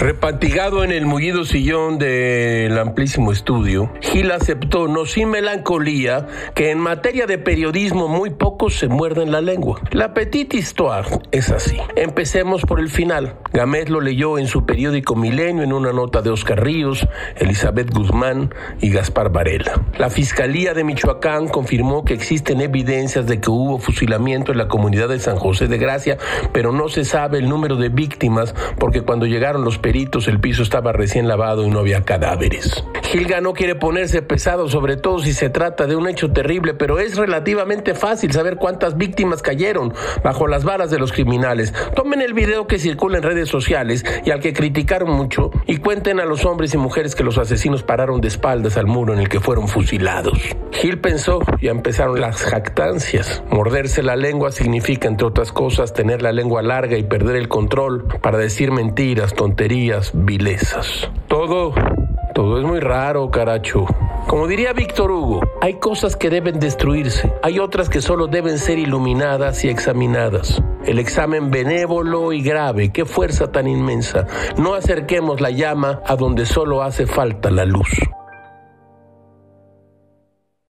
Fatigado en el mullido sillón del amplísimo estudio, Gil aceptó, no sin melancolía, que en materia de periodismo muy pocos se muerden la lengua. La petite histoire es así. Empecemos por el final. Gámez lo leyó en su periódico Milenio en una nota de Oscar Ríos, Elizabeth Guzmán y Gaspar Varela. La Fiscalía de Michoacán confirmó que existen evidencias de que hubo fusilamiento en la comunidad de San José de Gracia, pero no se sabe el número de víctimas porque cuando llegaron los el piso estaba recién lavado y no había cadáveres. Gilga no quiere ponerse pesado, sobre todo si se trata de un hecho terrible, pero es relativamente fácil saber cuántas víctimas cayeron bajo las balas de los criminales. El video que circula en redes sociales y al que criticaron mucho y cuenten a los hombres y mujeres que los asesinos pararon de espaldas al muro en el que fueron fusilados. Gil pensó, ya empezaron las jactancias. Morderse la lengua significa, entre otras cosas, tener la lengua larga y perder el control para decir mentiras, tonterías, vilezas. Todo, es muy raro, caracho. Como diría Víctor Hugo, hay cosas que deben destruirse, hay otras que solo deben ser iluminadas y examinadas. El examen benévolo y grave, qué fuerza tan inmensa. No acerquemos la llama a donde solo hace falta la luz.